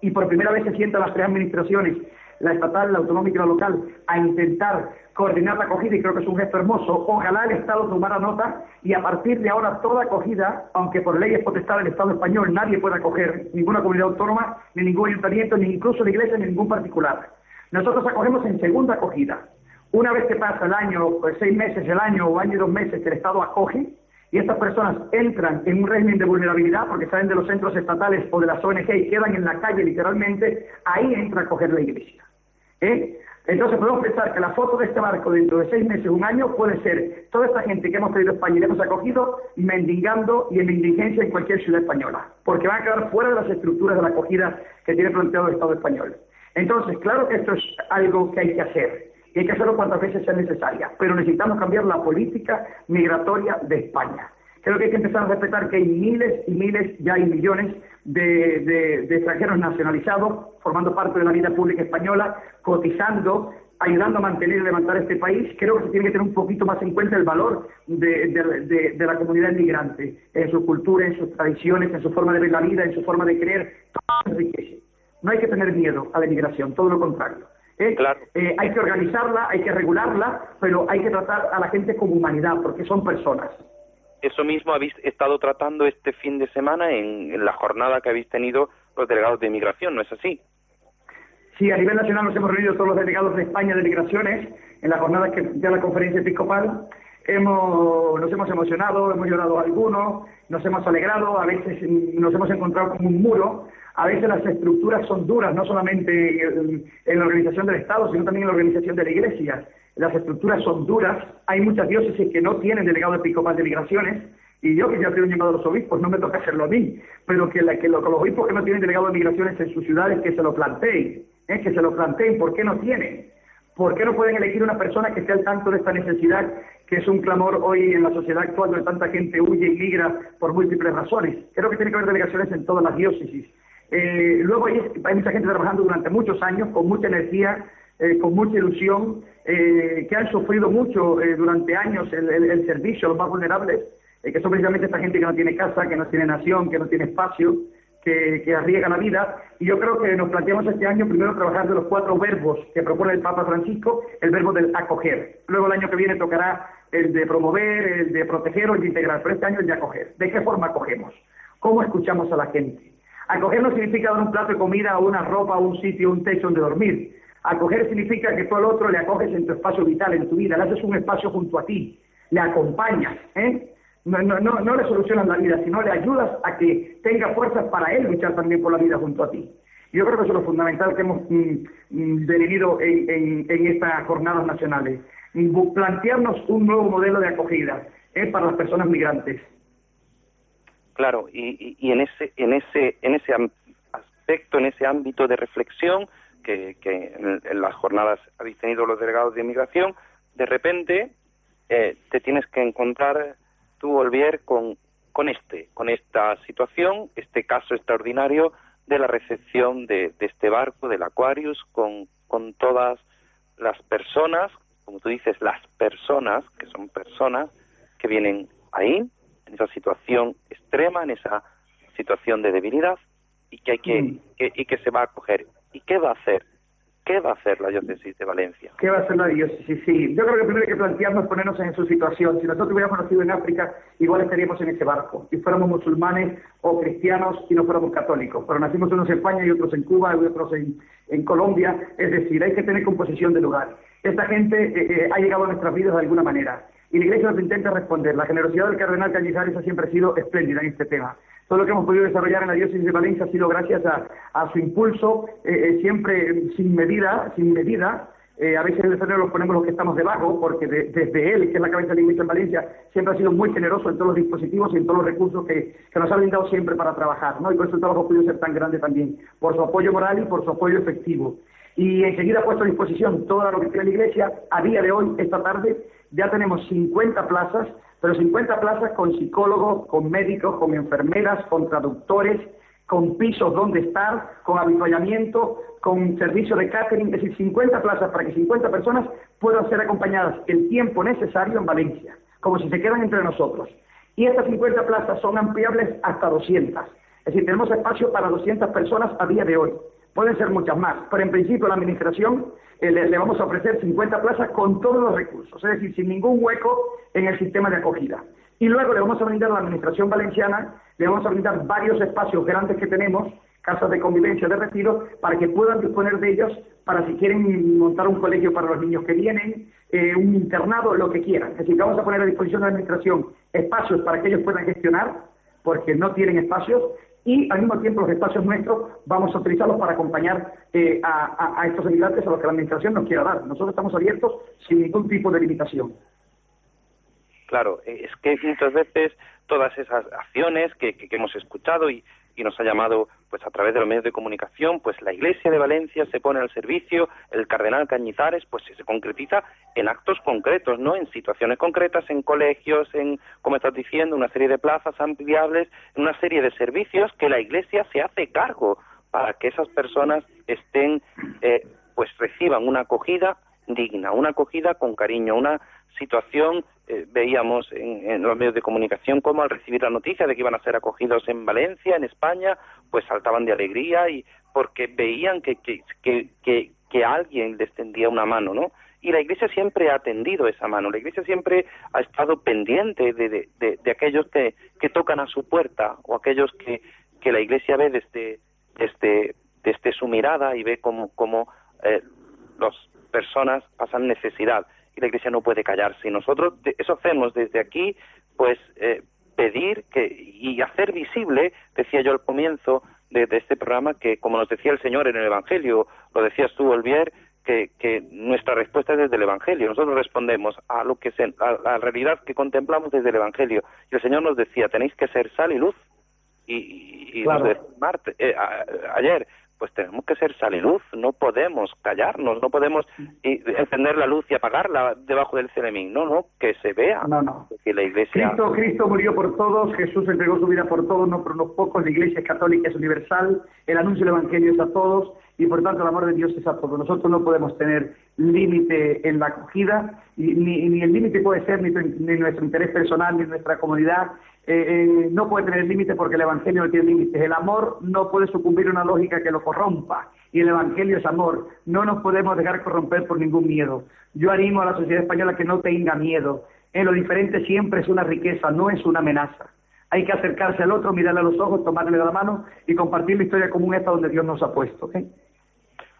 S8: y por primera vez se sientan las tres administraciones, la estatal, la autonómica y la local, a intentar coordinar la acogida, y creo que es un gesto hermoso. Ojalá el Estado tomara nota y a partir de ahora toda acogida, aunque por ley es potestad del Estado español, nadie puede acoger, ninguna comunidad autónoma, ni ningún ayuntamiento, ni incluso la iglesia, ni ningún particular. Nosotros acogemos en segunda acogida. Una vez que pasa el año, pues seis meses, el año o año y dos meses que el Estado acoge, y estas personas entran en un régimen de vulnerabilidad porque salen de los centros estatales o de las ONG y quedan en la calle literalmente, ahí entra a acoger la iglesia. ¿Eh? Entonces podemos pensar que la foto de este barco dentro de seis meses, un año, puede ser toda esta gente que hemos traído a España y hemos acogido mendigando y en indigencia en cualquier ciudad española, porque van a quedar fuera de las estructuras de la acogida que tiene planteado el Estado español. Entonces, claro que esto es algo que hay que hacer, y hay que hacerlo cuantas veces sea necesaria, pero necesitamos cambiar la política migratoria de España. Creo que hay que empezar a respetar que hay miles y miles, ya hay millones de, de, de extranjeros nacionalizados, formando parte de la vida pública española, cotizando, ayudando a mantener y levantar este país, creo que se tiene que tener un poquito más en cuenta el valor de, la comunidad inmigrante, en su cultura, en sus tradiciones, en su forma de ver la vida, en su forma de creer, todo enriquece. No hay que tener miedo a la inmigración, todo lo contrario. ¿eh?
S1: Claro.
S8: Eh, hay que organizarla, hay que regularla, pero hay que tratar a la gente como humanidad, porque son personas.
S1: Eso mismo habéis estado tratando este fin de semana en, la jornada que habéis tenido los delegados de inmigración, ¿no es así?
S8: Sí, a nivel nacional nos hemos reunido todos los delegados de España de migraciones en la jornada que de la conferencia episcopal. Hemos, nos hemos emocionado, hemos llorado algunos, nos hemos alegrado, a veces nos hemos encontrado como un muro, a veces las estructuras son duras, no solamente en, en la organización del Estado, sino también en la organización de la Iglesia. Las estructuras son duras, hay muchas diócesis que no tienen delegado episcopal de migraciones, y yo que ya tengo un llamado a los obispos, no me toca hacerlo a mí, pero que, la, que lo, los obispos que no tienen delegado de migraciones en sus ciudades, que se lo planteen, ¿eh? que se lo planteen, ¿por qué no tienen? ¿Por qué no pueden elegir una persona que esté al tanto de esta necesidad, que es un clamor hoy en la sociedad actual donde tanta gente huye y migra por múltiples razones? Creo que tiene que haber delegaciones en todas las diócesis. Eh, luego hay, hay, mucha gente trabajando durante muchos años, con mucha energía, eh, con mucha ilusión, eh, que han sufrido mucho eh, durante años el, el, servicio a los más vulnerables, que son precisamente esta gente que no tiene casa, que no tiene nación, que no tiene espacio, que, arriesga la vida. Y yo creo que nos planteamos este año primero trabajar de los cuatro verbos que propone el Papa Francisco, el verbo del acoger. Luego el año que viene tocará el de promover, el de proteger o el de integrar, pero este año el de acoger. ¿De qué forma acogemos? ¿Cómo escuchamos a la gente? Acoger no significa dar un plato de comida una ropa un sitio, un techo donde dormir. Acoger significa que tú al otro le acoges en tu espacio vital, en tu vida, le haces un espacio junto a ti, le acompañas, ¿eh? No, no, no, no le solucionas la vida, sino le ayudas a que tenga fuerzas para él luchar también por la vida junto a ti. Yo creo que eso es lo fundamental que hemos mm, mm, en, en, estas jornadas nacionales. Plantearnos un nuevo modelo de acogida eh, para las personas migrantes.
S1: Claro, y, y, en ese en ese en ese aspecto, en ese ámbito de reflexión que, en, las jornadas habéis tenido los delegados de inmigración, de repente eh, te tienes que encontrar tú, Olvier, con con este, con esta situación, este caso extraordinario de la recepción de, este barco, del Aquarius, con, con todas las personas, como tú dices, las personas, que son personas que vienen ahí, en esa situación extrema, en esa situación de debilidad, y que hay que, mm. que, y que se va a acoger. ¿Y qué va a hacer? ¿Qué va a hacer la diócesis de Valencia?
S8: ¿Qué va a hacer la diócesis? Sí, yo creo que primero hay que plantearnos ponernos en su situación. Si nosotros hubiéramos nacido en África, igual estaríamos en ese barco. Si fuéramos musulmanes o cristianos y no fuéramos católicos. Pero nacimos unos en España y otros en Cuba y otros en, Colombia. Es decir, hay que tener composición de lugar. Esta gente eh, eh, ha llegado a nuestras vidas de alguna manera. Y la Iglesia nos intenta responder. La generosidad del cardenal Cañizares ha siempre sido espléndida en este tema. Todo lo que hemos podido desarrollar en la diócesis de Valencia ha sido gracias a, su impulso, eh, eh, siempre sin medida, sin medida. Eh, a veces en el escenario los ponemos los que estamos debajo, porque desde él, que es la cabeza de la Iglesia en Valencia, siempre ha sido muy generoso en todos los dispositivos y en todos los recursos que, nos ha brindado siempre para trabajar, ¿no? Y por eso el trabajo podido ser tan grande también, por su apoyo moral y por su apoyo efectivo. Y enseguida ha puesto a disposición toda lo que tiene la Iglesia. A día de hoy, esta tarde, ya tenemos 50 plazas pero 50 plazas con psicólogos, con médicos, con enfermeras, con traductores, con pisos donde estar, con habituallamiento, con servicio de catering, es decir, 50 plazas para que 50 personas puedan ser acompañadas el tiempo necesario en Valencia, como si se quedan entre nosotros. Y estas 50 plazas son ampliables hasta 200. Es decir, tenemos espacio para 200 personas a día de hoy. Pueden ser muchas más, pero en principio la Administración eh, le, vamos a ofrecer 50 plazas con todos los recursos, es decir, sin ningún hueco en el sistema de acogida. Y luego le vamos a brindar a la Administración Valenciana, le vamos a brindar varios espacios grandes que tenemos, casas de convivencia, de retiro, para que puedan disponer de ellos para si quieren montar un colegio para los niños que vienen, eh, un internado, lo que quieran. Es decir, vamos a poner a disposición de la Administración espacios para que ellos puedan gestionar, porque no tienen espacios, y al mismo tiempo los espacios nuestros vamos a utilizarlos para acompañar eh, a, estos emigrantes a los que la Administración nos quiera dar. Nosotros estamos abiertos sin ningún tipo de limitación.
S1: Claro, es que muchas veces todas esas acciones que hemos escuchado y, y nos ha llamado pues a través de los medios de comunicación, pues la Iglesia de Valencia se pone al servicio, el cardenal Cañizares pues se concretiza en actos concretos, ¿no? En situaciones concretas, en colegios, en, como estás diciendo, una serie de plazas ampliables, una serie de servicios que la Iglesia se hace cargo para que esas personas estén, eh, pues reciban una acogida digna, una acogida con cariño, una situación eh, veíamos en, los medios de comunicación cómo al recibir la noticia de que iban a ser acogidos en Valencia, en España, pues saltaban de alegría y porque veían que, alguien les tendía una mano, ¿no? Y la Iglesia siempre ha tendido esa mano, la Iglesia siempre ha estado pendiente de, de, de, aquellos que, que tocan a su puerta o aquellos que, que la Iglesia ve desde, desde, desde su mirada y ve cómo, cómo eh, las personas pasan necesidad y la Iglesia no puede callarse. Y nosotros eso hacemos desde aquí, pues eh, pedir que y hacer visible, decía yo al comienzo de, este programa, que como nos decía el Señor en el Evangelio, lo decías tú, Olvier, que, que nuestra respuesta es desde el Evangelio. Nosotros respondemos a lo que se, a la realidad que contemplamos desde el Evangelio. Y el Señor nos decía, tenéis que ser sal y luz. Y, y, Marte, eh, ayer, pues tenemos que ser sal y luz, no podemos callarnos, no podemos encender la luz y apagarla debajo del celemín, no, no, que se vea.
S8: No, no.
S1: Que la iglesia...
S8: Cristo, Cristo murió por todos, Jesús entregó su vida por todos, no por unos pocos, la iglesia católica es universal, el anuncio del evangelio es a todos y por tanto el amor de Dios es a todos. Nosotros no podemos tener límite en la acogida, y, ni, ni el límite puede ser ni, nuestro interés personal, ni nuestra comunidad, eh, eh, no puede tener límites porque el Evangelio no tiene límites. El amor no puede sucumbir a una lógica que lo corrompa. Y el Evangelio es amor. No nos podemos dejar corromper por ningún miedo. Yo animo a la sociedad española que no tenga miedo. En lo diferente siempre es una riqueza, no es una amenaza. Hay que acercarse al otro, mirarle a los ojos, tomarle la mano y compartir la historia común esta donde Dios nos ha puesto.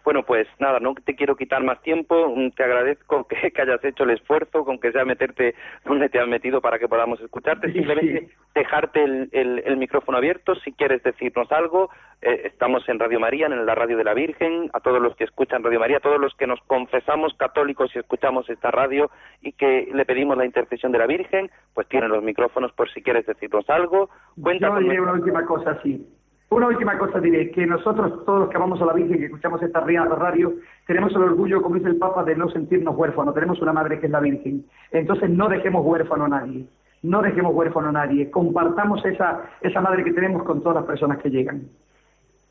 S1: Bueno, pues nada, no te quiero quitar más tiempo. Mm, te agradezco que, hayas hecho el esfuerzo, con que sea meterte donde te has metido para que podamos escucharte. Simplemente dejarte el, micrófono abierto si quieres decirnos algo. Eh, estamos en Radio María, en la radio de la Virgen. A todos los que escuchan Radio María, a todos los que nos confesamos católicos y escuchamos esta radio y que le pedimos la intercesión de la Virgen, pues tienen los micrófonos por si quieres decirnos algo.
S8: Cuenta Yo diré una última cosa, sí. Una última cosa diré, que nosotros, todos los que amamos a la Virgen, que escuchamos esta radio, tenemos el orgullo, como dice el Papa, de no sentirnos huérfanos. Tenemos una madre que es la Virgen. Entonces no dejemos huérfano a nadie. No dejemos huérfano a nadie. Compartamos esa, esa madre que tenemos con todas las personas que llegan.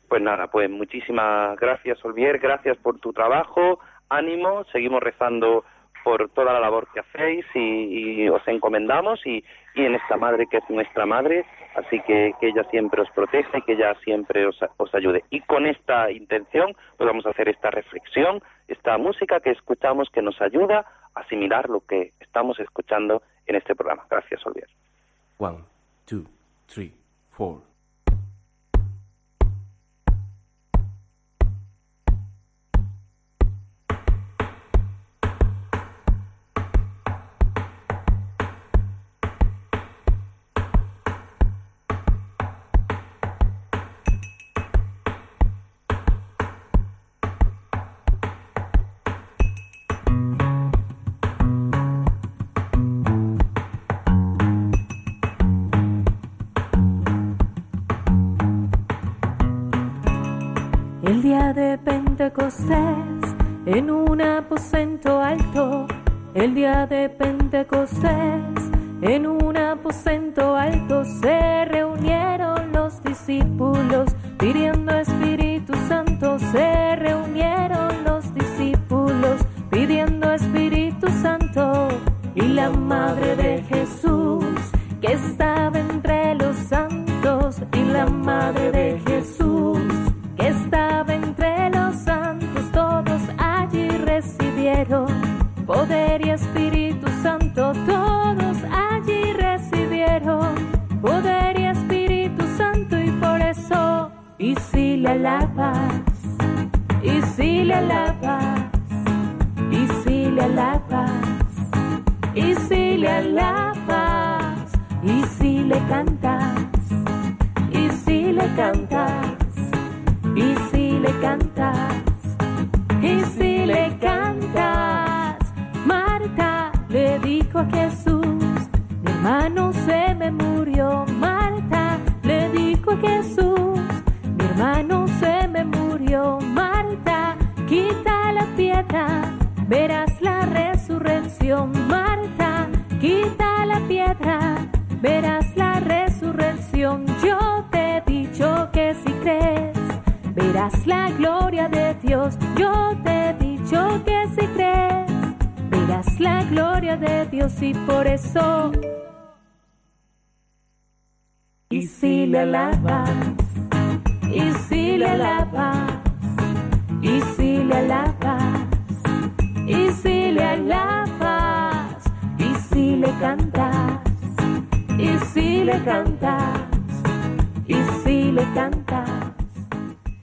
S1: Pues nada, pues muchísimas gracias, Olvier. Gracias por tu trabajo. Ánimo. Seguimos rezando por toda la labor que hacéis y, os encomendamos y, en esta madre que es nuestra madre, así que que ella siempre os proteja y que ella siempre os, os ayude. Y con esta intención pues vamos a hacer esta reflexión, esta música que escuchamos que nos ayuda a asimilar lo que estamos escuchando en este programa. Gracias, Olivier.
S9: One, two, three, four.
S10: Pentecostés, en un aposento alto, el día de Pentecostés, en un aposento alto se reunieron los discípulos pidiendo Espíritu Santo, se reunieron los discípulos pidiendo Espíritu Santo y la madre de cantas, y si le cantas y si le cantas, y si le cantas, Marta le dijo a Jesús, mi hermano se me murió. Marta le dijo a Jesús, mi hermano se me murió. Marta, quita la piedra, verás la resurrección. Marta, quita la piedra, verás Yo te he dicho que si crees verás la gloria de Dios. Yo te he dicho que si crees, verás la gloria de Dios y por eso. Y si le alabas, y si le alabas, y si le alabas, y si le alabas, y si le cantas, y si le cantas, y si le cantas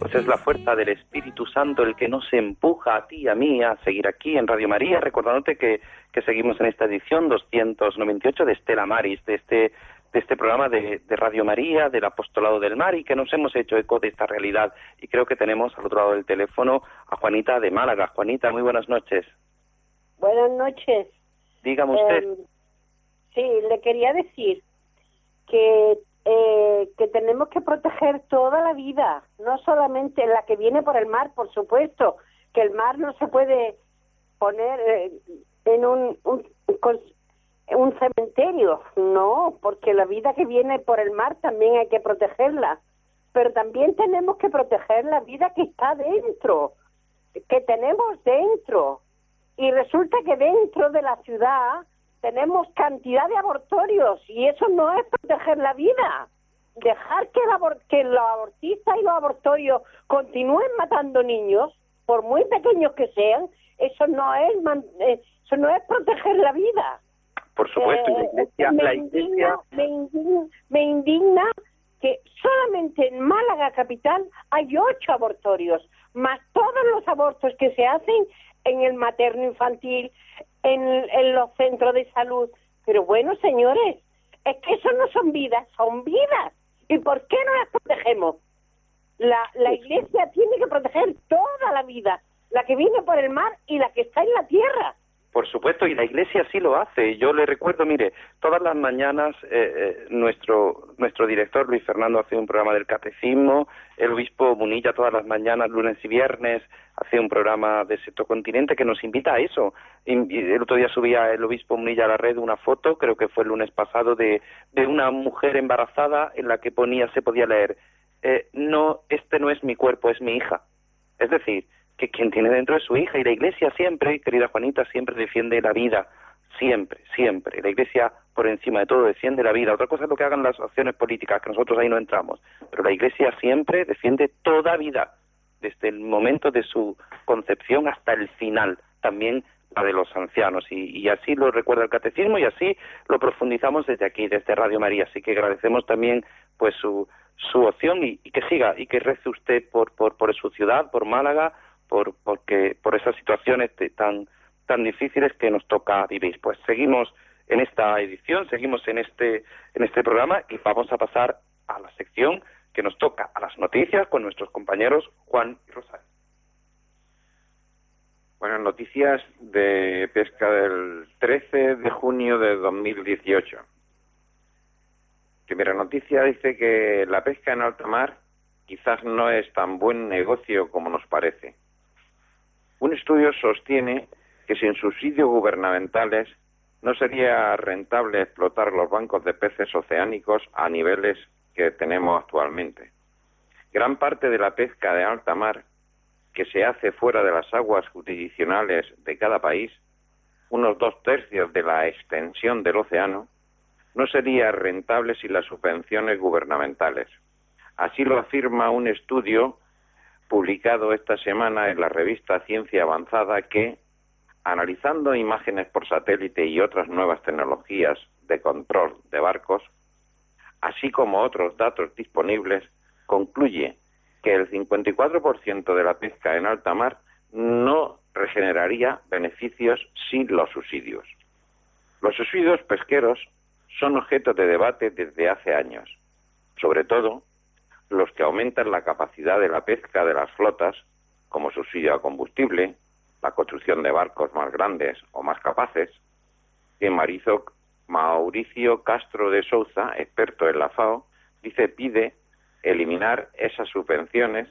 S1: pues es la fuerza del Espíritu Santo el que nos empuja a ti y a mí a seguir aquí en Radio María, recordándote que, que seguimos en esta edición 298 de Estela Maris, de este, de este programa de, de, Radio María, del Apostolado del Mar, y que nos hemos hecho eco de esta realidad. Y creo que tenemos al otro lado del teléfono a Juanita de Málaga. Juanita, muy buenas noches.
S11: Buenas noches.
S1: Dígame usted.
S11: Em, sí, le quería decir que eh, que tenemos que proteger toda la vida, no solamente la que viene por el mar, por supuesto, que el mar no se puede poner eh, en un, cementerio, no, porque la vida que viene por el mar también hay que protegerla, pero también tenemos que proteger la vida que está dentro, que tenemos dentro. Y resulta que dentro de la ciudad tenemos cantidad de abortorios y eso no es proteger la vida. Dejar que, que los abortistas y los abortorios continúen matando niños, por muy pequeños que sean, eso no es eh, eso no es proteger la vida.
S1: Por supuesto,
S11: eh, me, Indigna, me, indigna, que solamente en Málaga capital hay ocho abortorios. más todos los abortos que se hacen en el materno infantil, en, en los centros de salud. Pero bueno, señores, es que eso no son vidas, son vidas. ¿Y por qué no las protegemos? La, la iglesia tiene que proteger toda la vida, la que viene por el mar y la que está en la tierra.
S1: Por supuesto, y la Iglesia sí lo hace. Yo le recuerdo, mire, todas las mañanas eh, eh, nuestro nuestro director Luis Fernando hace un programa del catecismo, el obispo Munilla todas las mañanas, lunes y viernes, hace un programa de Sexto Continente que nos invita a eso. el otro día subía el obispo Munilla a la red una foto, creo que fue el lunes pasado, de, de una mujer embarazada en la que ponía, se podía leer, eh, no, este no es mi cuerpo, es mi hija. Es decir, que quien tiene dentro es su hija y la Iglesia siempre, querida Juanita, siempre defiende la vida, siempre, siempre. La Iglesia por encima de todo defiende la vida. Otra cosa es lo que hagan las acciones políticas, que nosotros ahí no entramos, pero la Iglesia siempre defiende toda vida, desde el momento de su concepción hasta el final, también la de los ancianos. Y, así lo recuerda el catecismo y así lo profundizamos desde aquí, desde Radio María. Así que agradecemos también pues su, su opción y, y que siga y que rece usted por, por, por su ciudad, por Málaga, por, porque, por esas situaciones tan, tan difíciles que nos toca vivir. Pues seguimos en esta edición, seguimos en este, en este programa y vamos a pasar a la sección que nos toca, a las noticias con nuestros compañeros Juan y Rosario.
S3: Buenas noticias de pesca del 13 de junio de 2018. Primera noticia dice que la pesca en alta mar quizás no es tan buen negocio como nos parece. Un estudio sostiene que sin subsidios gubernamentales no sería rentable explotar los bancos de peces oceánicos a niveles que tenemos actualmente. Gran parte de la pesca de alta mar que se hace fuera de las aguas jurisdiccionales de cada país, unos dos tercios de la extensión del océano, no sería rentable sin las subvenciones gubernamentales. Así lo afirma un estudio publicado esta semana en la revista Ciencia Avanzada que, analizando imágenes por satélite y otras nuevas tecnologías de control de barcos, así como otros datos disponibles, concluye que el 54% de la pesca en alta mar no regeneraría beneficios sin los subsidios. Los subsidios pesqueros son objeto de debate desde hace años, sobre todo los que aumentan la capacidad de la pesca de las flotas, como subsidio a combustible, la construcción de barcos más grandes o más capaces, que Mauricio Castro de Souza, experto en la FAO, dice pide eliminar esas subvenciones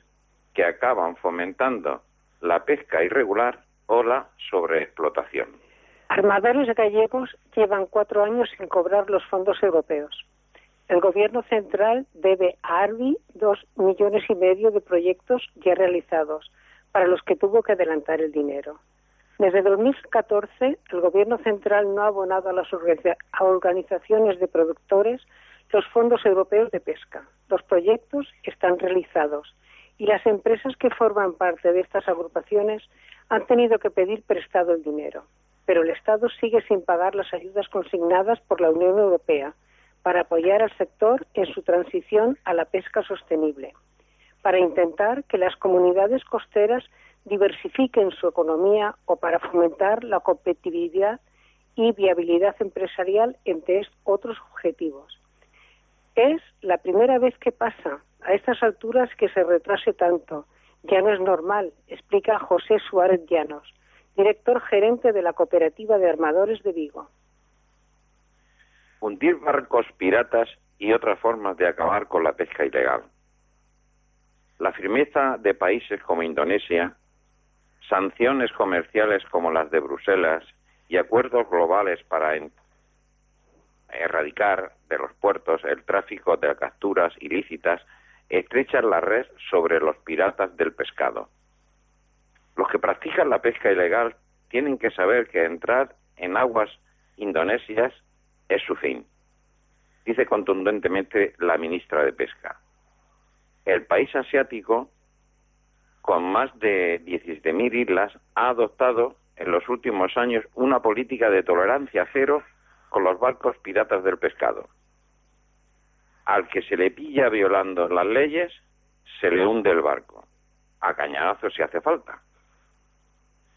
S3: que acaban fomentando la pesca irregular o la sobreexplotación.
S2: Armadores gallegos llevan cuatro años sin cobrar los fondos europeos. El Gobierno central debe a ARBI dos millones y medio de proyectos ya realizados, para los que tuvo que adelantar el dinero. Desde 2014, el Gobierno central no ha abonado a las organizaciones de productores los fondos europeos de pesca. Los proyectos están realizados y las empresas que forman parte de estas agrupaciones han tenido que pedir prestado el dinero. Pero el Estado sigue sin pagar las ayudas consignadas por la Unión Europea para apoyar al sector en su transición a la pesca sostenible, para intentar que las comunidades costeras diversifiquen su economía o para fomentar la competitividad y viabilidad empresarial entre otros objetivos. Es la primera vez que pasa a estas alturas que se retrase tanto. Ya no es normal, explica José Suárez Llanos, director gerente de la Cooperativa de Armadores de Vigo
S3: hundir barcos piratas y otras formas de acabar con la pesca ilegal. La firmeza de países como Indonesia, sanciones comerciales como las de Bruselas y acuerdos globales para erradicar de los puertos el tráfico de capturas ilícitas estrechan la red sobre los piratas del pescado. Los que practican la pesca ilegal tienen que saber que entrar en aguas indonesias es su fin, dice contundentemente la ministra de Pesca. El país asiático, con más de 17.000 islas, ha adoptado en los últimos años una política de tolerancia cero con los barcos piratas del pescado. Al que se le pilla violando las leyes, se le hunde el barco. a cañonazos si hace falta.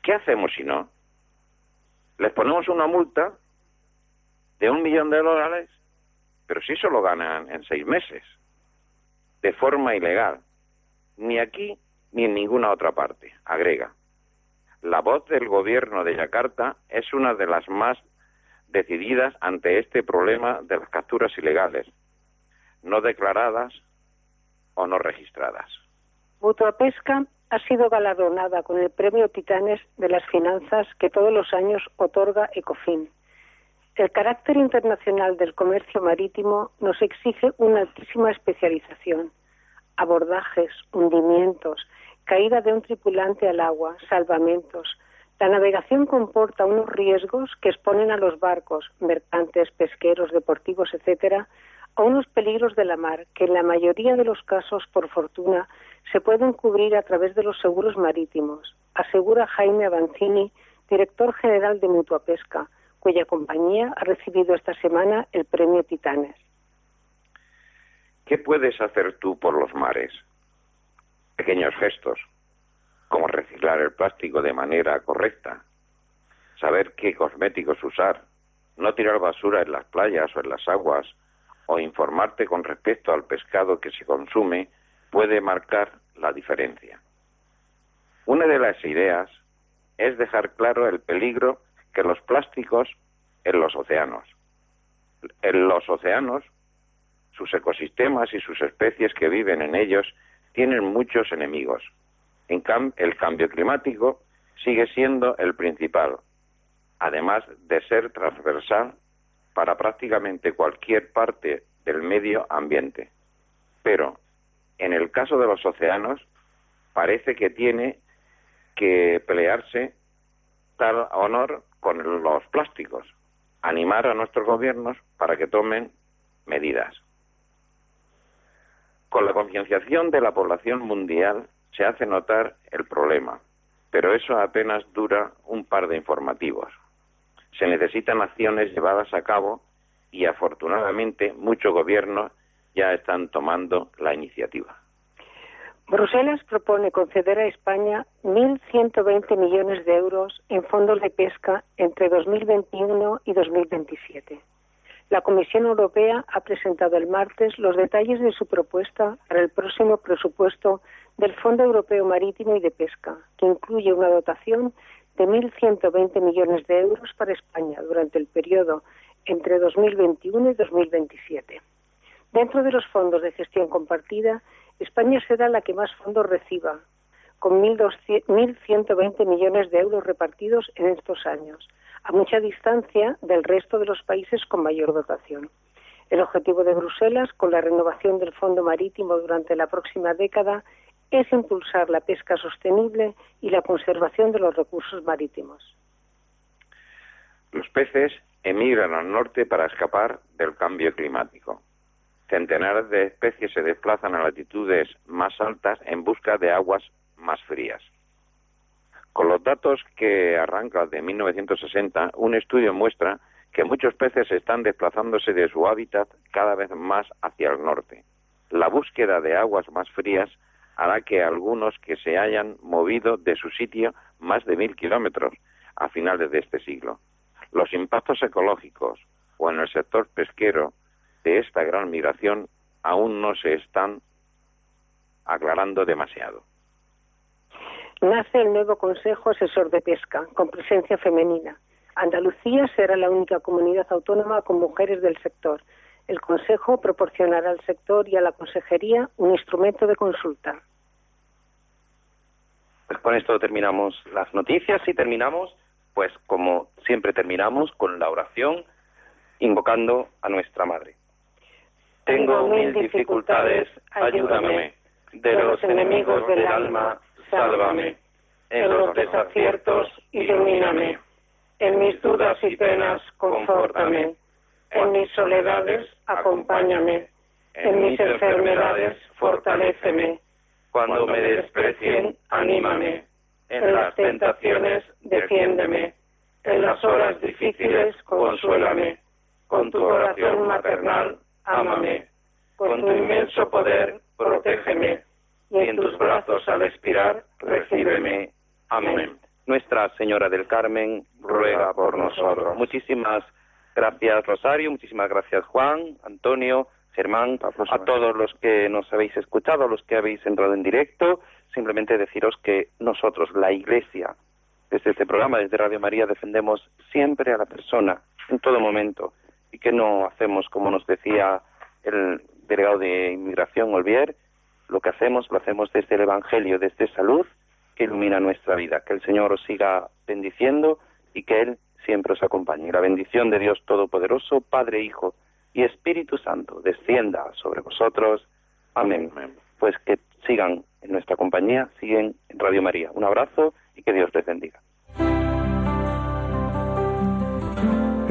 S3: ¿Qué hacemos si no? Les ponemos una multa de un millón de dólares, pero si eso lo ganan en seis meses, de forma ilegal. Ni aquí ni en ninguna otra parte, agrega. La voz del gobierno de Yakarta es una de las más decididas ante este problema de las capturas ilegales, no declaradas o no registradas.
S2: Ha sido galardonada con el Premio Titanes de las Finanzas que todos los años otorga Ecofin. El carácter internacional del comercio marítimo nos exige una altísima especialización, abordajes, hundimientos, caída de un tripulante al agua, salvamentos. La navegación comporta unos riesgos que exponen a los barcos, mercantes, pesqueros, deportivos, etcétera, a unos peligros de la mar que en la mayoría de los casos, por fortuna, se pueden cubrir a través de los seguros marítimos, asegura Jaime Avancini, director general de Mutua Pesca, cuya compañía ha recibido esta semana el premio Titanes.
S3: ¿Qué puedes hacer tú por los mares? Pequeños gestos, como reciclar el plástico de manera correcta, saber qué cosméticos usar, no tirar basura en las playas o en las aguas, o informarte con respecto al pescado que se consume puede marcar la diferencia. Una de las ideas es dejar claro el peligro que los plásticos en los océanos. En los océanos, sus ecosistemas y sus especies que viven en ellos tienen muchos enemigos. En el cambio climático sigue siendo el principal, además de ser transversal para prácticamente cualquier parte del medio ambiente. Pero en el caso de los océanos, parece que tiene que pelearse tal honor con los plásticos, animar a nuestros gobiernos para que tomen medidas. Con la concienciación de la población mundial se hace notar el problema, pero eso apenas dura un par de informativos. Se necesitan acciones llevadas a cabo y afortunadamente muchos gobiernos ya están tomando la iniciativa.
S2: Bruselas propone conceder a España 1.120 millones de euros en fondos de pesca entre 2021 y 2027. La Comisión Europea ha presentado el martes los detalles de su propuesta para el próximo presupuesto del Fondo Europeo Marítimo y de Pesca, que incluye una dotación de 1.120 millones de euros para España durante el periodo entre 2021 y 2027. Dentro de los fondos de gestión compartida, España será la que más fondos reciba, con 1.120 millones de euros repartidos en estos años, a mucha distancia del resto de los países con mayor dotación. El objetivo de Bruselas, con la renovación del Fondo Marítimo durante la próxima década, es impulsar la pesca sostenible y la conservación de los recursos marítimos.
S3: Los peces emigran al norte para escapar del cambio climático. Centenares de especies se desplazan a latitudes más altas en busca de aguas más frías. Con los datos que arrancan de 1960, un estudio muestra que muchos peces están desplazándose de su hábitat cada vez más hacia el norte. La búsqueda de aguas más frías hará que algunos que se hayan movido de su sitio más de mil kilómetros a finales de este siglo. Los impactos ecológicos o en el sector pesquero de esta gran migración aún no se están aclarando demasiado.
S2: Nace el nuevo Consejo Asesor de Pesca, con presencia femenina. Andalucía será la única comunidad autónoma con mujeres del sector. El Consejo proporcionará al sector y a la Consejería un instrumento de consulta.
S1: Pues con esto terminamos las noticias y terminamos, pues como siempre terminamos, con la oración invocando a nuestra Madre. Tengo mil dificultades, ayúdame. De los enemigos del alma, sálvame. En los desaciertos, ilumíname. En mis dudas y penas, confórtame. En mis soledades, acompáñame. En mis enfermedades, fortaléceme. Cuando me desprecien, anímame. En las tentaciones, defiéndeme. En las horas difíciles, consuélame. Con tu oración maternal, ámame. Con tu inmenso poder, protégeme. y en tus brazos al expirar, recíbeme. Amén. Nuestra Señora del Carmen, ruega por nosotros. Muchísimas gracias, Rosario, muchísimas gracias, Juan, Antonio, Germán, a todos los que nos habéis escuchado, a los que habéis entrado en directo. Simplemente deciros que nosotros, la Iglesia, desde este programa, desde Radio María, defendemos siempre a la persona, en todo momento, y que no hacemos, como nos decía el delegado de Inmigración, Olvier, lo que hacemos lo hacemos desde el Evangelio, desde salud que ilumina nuestra vida. Que el Señor os siga bendiciendo y que Él siempre os acompañe. La bendición de Dios Todopoderoso, Padre, Hijo y Espíritu Santo, descienda sobre vosotros. Amén. Pues que sigan en nuestra compañía, siguen en Radio María. Un abrazo y que Dios les bendiga.